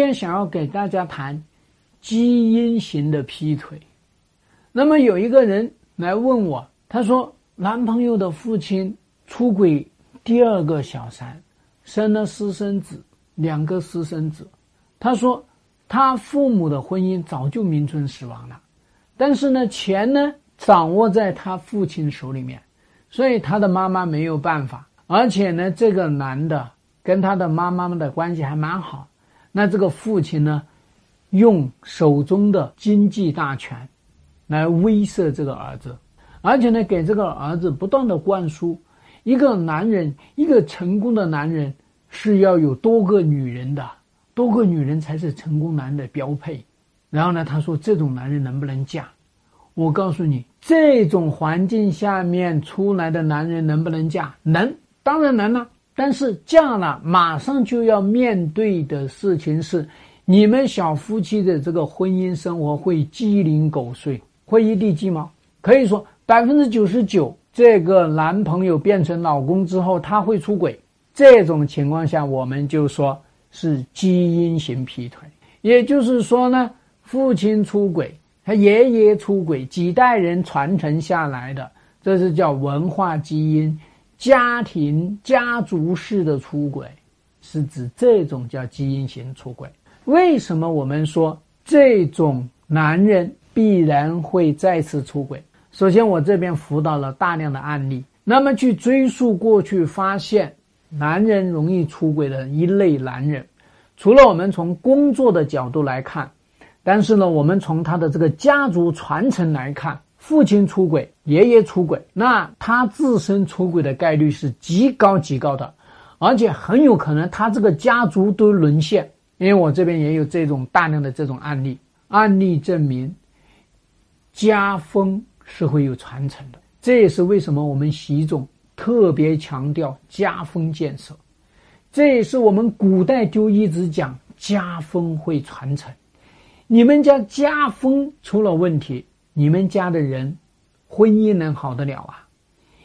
今天想要给大家谈基因型的劈腿。那么有一个人来问我，他说男朋友的父亲出轨第二个小三，生了私生子，两个私生子。他说他父母的婚姻早就名存实亡了，但是呢，钱呢掌握在他父亲手里面，所以他的妈妈没有办法。而且呢，这个男的跟他的妈妈们的关系还蛮好。那这个父亲呢，用手中的经济大权来威慑这个儿子，而且呢，给这个儿子不断的灌输：一个男人，一个成功的男人是要有多个女人的，多个女人才是成功男人的标配。然后呢，他说这种男人能不能嫁？我告诉你，这种环境下面出来的男人能不能嫁？能。当然能了，但是嫁了马上就要面对的事情是，你们小夫妻的这个婚姻生活会鸡零狗碎，会一地鸡毛。可以说百分之九十九，这个男朋友变成老公之后他会出轨。这种情况下，我们就说是基因型劈腿，也就是说呢，父亲出轨，他爷爷出轨，几代人传承下来的，这是叫文化基因。家庭家族式的出轨，是指这种叫基因型出轨。为什么我们说这种男人必然会再次出轨？首先，我这边辅导了大量的案例，那么去追溯过去，发现男人容易出轨的一类男人，除了我们从工作的角度来看，但是呢，我们从他的这个家族传承来看。父亲出轨，爷爷出轨，那他自身出轨的概率是极高极高的，而且很有可能他这个家族都沦陷。因为我这边也有这种大量的这种案例，案例证明家风是会有传承的。这也是为什么我们习总特别强调家风建设，这也是我们古代就一直讲家风会传承。你们家家风出了问题。你们家的人，婚姻能好得了啊？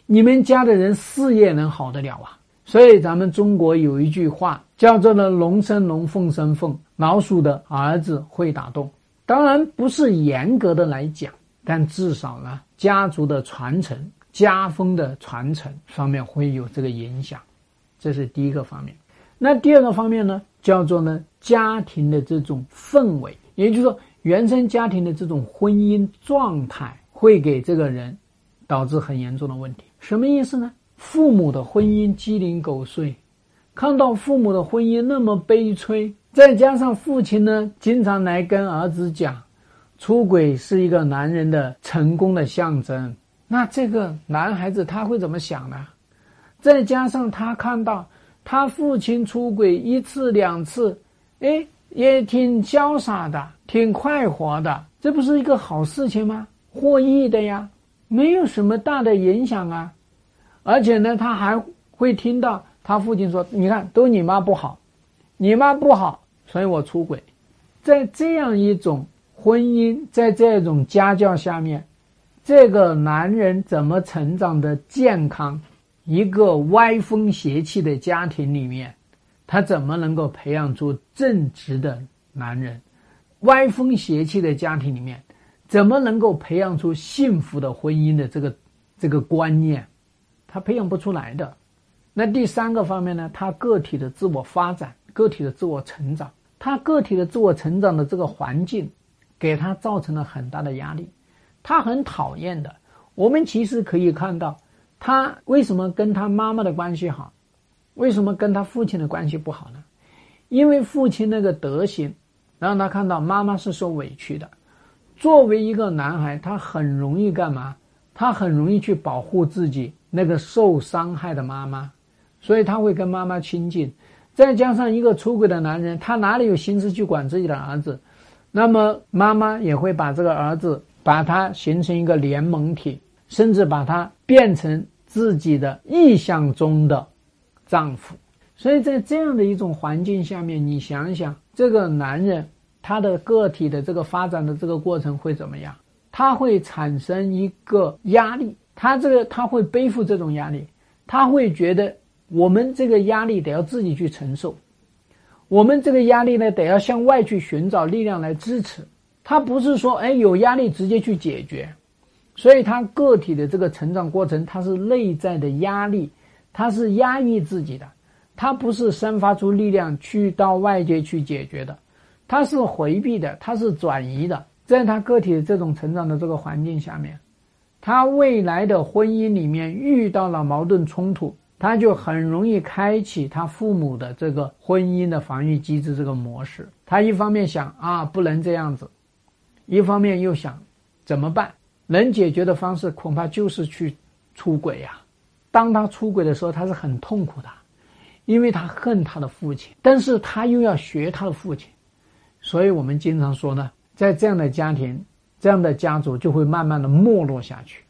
你们家的人事业能好得了啊？所以咱们中国有一句话叫做“呢龙生龙，凤生凤，老鼠的儿子会打洞”。当然不是严格的来讲，但至少呢，家族的传承、家风的传承方面会有这个影响，这是第一个方面。那第二个方面呢，叫做呢家庭的这种氛围，也就是说。原生家庭的这种婚姻状态会给这个人导致很严重的问题。什么意思呢？父母的婚姻鸡零狗碎，看到父母的婚姻那么悲催，再加上父亲呢经常来跟儿子讲，出轨是一个男人的成功的象征，那这个男孩子他会怎么想呢？再加上他看到他父亲出轨一次两次，哎。也挺潇洒的，挺快活的，这不是一个好事情吗？获益的呀，没有什么大的影响啊。而且呢，他还会听到他父亲说：“你看，都你妈不好，你妈不好，所以我出轨。”在这样一种婚姻，在这种家教下面，这个男人怎么成长的健康？一个歪风邪气的家庭里面。他怎么能够培养出正直的男人？歪风邪气的家庭里面，怎么能够培养出幸福的婚姻的这个这个观念？他培养不出来的。那第三个方面呢？他个体的自我发展、个体的自我成长，他个体的自我成长的这个环境，给他造成了很大的压力。他很讨厌的。我们其实可以看到，他为什么跟他妈妈的关系好？为什么跟他父亲的关系不好呢？因为父亲那个德行，让他看到妈妈是受委屈的。作为一个男孩，他很容易干嘛？他很容易去保护自己那个受伤害的妈妈，所以他会跟妈妈亲近。再加上一个出轨的男人，他哪里有心思去管自己的儿子？那么妈妈也会把这个儿子，把他形成一个联盟体，甚至把他变成自己的意象中的。丈夫，所以在这样的一种环境下面，你想想，这个男人他的个体的这个发展的这个过程会怎么样？他会产生一个压力，他这个他会背负这种压力，他会觉得我们这个压力得要自己去承受，我们这个压力呢，得要向外去寻找力量来支持。他不是说，哎，有压力直接去解决。所以，他个体的这个成长过程，他是内在的压力，他是压抑自己的，他不是生发出力量去到外界去解决的，他是回避的，他是转移的。在他个体的这种成长的这个环境下面，他未来的婚姻里面遇到了矛盾冲突，他就很容易开启他父母的这个婚姻的防御机制这个模式。他一方面想啊，不能这样子，一方面又想怎么办？能解决的方式恐怕就是去出轨呀。当他出轨的时候，他是很痛苦的，因为他恨他的父亲，但是他又要学他的父亲，所以我们经常说呢，在这样的家庭、这样的家族就会慢慢的没落下去，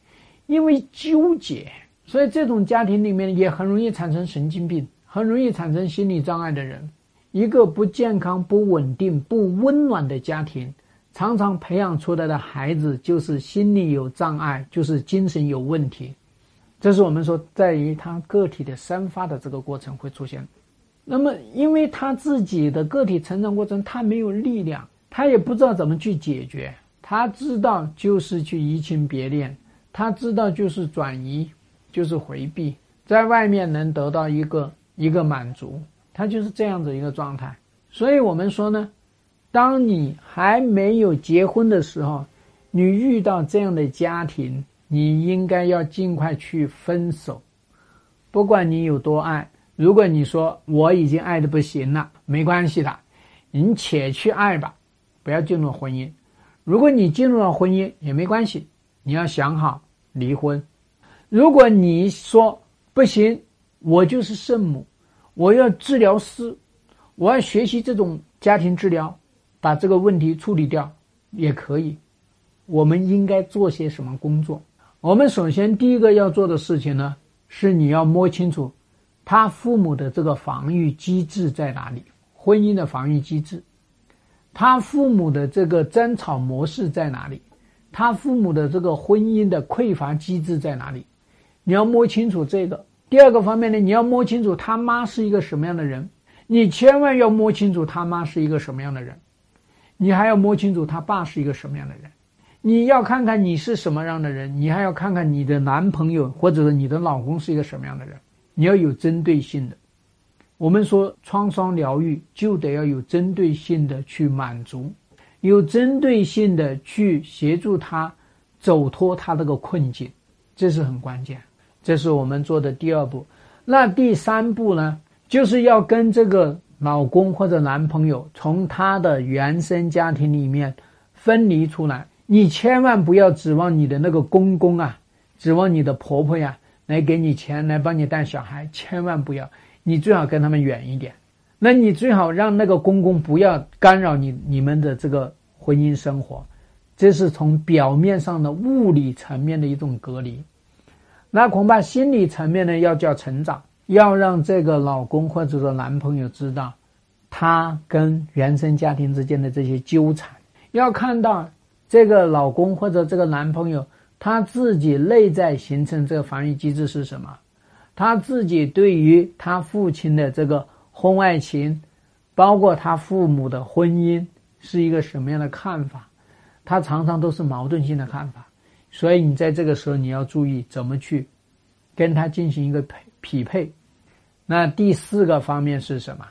因为纠结，所以这种家庭里面也很容易产生神经病，很容易产生心理障碍的人。一个不健康、不稳定、不温暖的家庭。常常培养出来的孩子就是心理有障碍，就是精神有问题，这是我们说在于他个体的生发的这个过程会出现。那么，因为他自己的个体成长过程，他没有力量，他也不知道怎么去解决。他知道就是去移情别恋，他知道就是转移，就是回避，在外面能得到一个一个满足，他就是这样子一个状态。所以我们说呢。当你还没有结婚的时候，你遇到这样的家庭，你应该要尽快去分手。不管你有多爱，如果你说我已经爱的不行了，没关系的，你且去爱吧，不要进入婚姻。如果你进入了婚姻也没关系，你要想好离婚。如果你说不行，我就是圣母，我要治疗师，我要学习这种家庭治疗。把这个问题处理掉也可以。我们应该做些什么工作？我们首先第一个要做的事情呢，是你要摸清楚他父母的这个防御机制在哪里，婚姻的防御机制，他父母的这个争吵模式在哪里，他父母的这个婚姻的匮乏机制在哪里？你要摸清楚这个。第二个方面呢，你要摸清楚他妈是一个什么样的人，你千万要摸清楚他妈是一个什么样的人。你还要摸清楚他爸是一个什么样的人，你要看看你是什么样的人，你还要看看你的男朋友或者是你的老公是一个什么样的人，你要有针对性的。我们说创伤疗愈就得要有针对性的去满足，有针对性的去协助他走脱他这个困境，这是很关键。这是我们做的第二步。那第三步呢，就是要跟这个。老公或者男朋友从他的原生家庭里面分离出来，你千万不要指望你的那个公公啊，指望你的婆婆呀来给你钱来帮你带小孩，千万不要，你最好跟他们远一点。那你最好让那个公公不要干扰你你们的这个婚姻生活，这是从表面上的物理层面的一种隔离。那恐怕心理层面呢，要叫成长。要让这个老公或者说男朋友知道，他跟原生家庭之间的这些纠缠，要看到这个老公或者这个男朋友他自己内在形成这个防御机制是什么，他自己对于他父亲的这个婚外情，包括他父母的婚姻是一个什么样的看法，他常常都是矛盾性的看法，所以你在这个时候你要注意怎么去跟他进行一个配。匹配，那第四个方面是什么？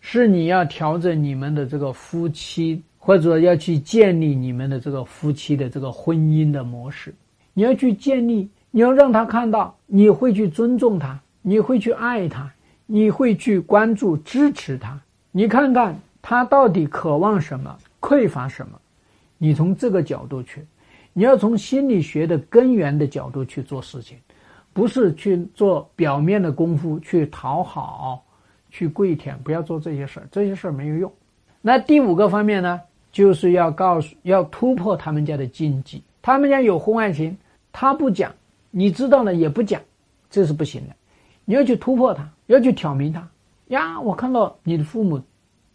是你要调整你们的这个夫妻，或者要去建立你们的这个夫妻的这个婚姻的模式。你要去建立，你要让他看到你会去尊重他，你会去爱他，你会去关注支持他。你看看他到底渴望什么，匮乏什么？你从这个角度去，你要从心理学的根源的角度去做事情。不是去做表面的功夫去讨好，去跪舔，不要做这些事儿，这些事儿没有用。那第五个方面呢，就是要告诉，要突破他们家的禁忌。他们家有婚外情，他不讲，你知道了也不讲，这是不行的。你要去突破他，要去挑明他。呀，我看到你的父母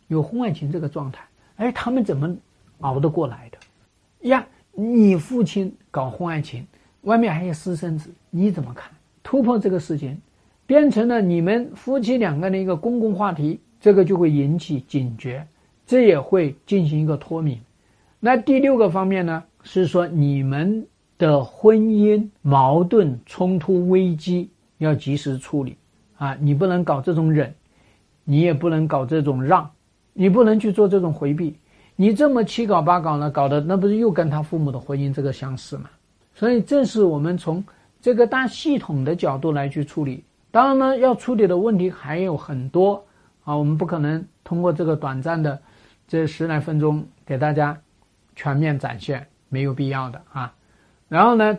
有婚外情这个状态，哎，他们怎么熬得过来的？呀，你父亲搞婚外情。外面还有私生子，你怎么看？突破这个事情，变成了你们夫妻两个的一个公共话题，这个就会引起警觉，这也会进行一个脱敏。那第六个方面呢，是说你们的婚姻矛盾、冲突、危机要及时处理啊，你不能搞这种忍，你也不能搞这种让，你不能去做这种回避。你这么七搞八搞呢，搞的那不是又跟他父母的婚姻这个相似吗？所以这是我们从这个大系统的角度来去处理。当然呢，要处理的问题还有很多啊，我们不可能通过这个短暂的这十来分钟给大家全面展现，没有必要的啊。然后呢？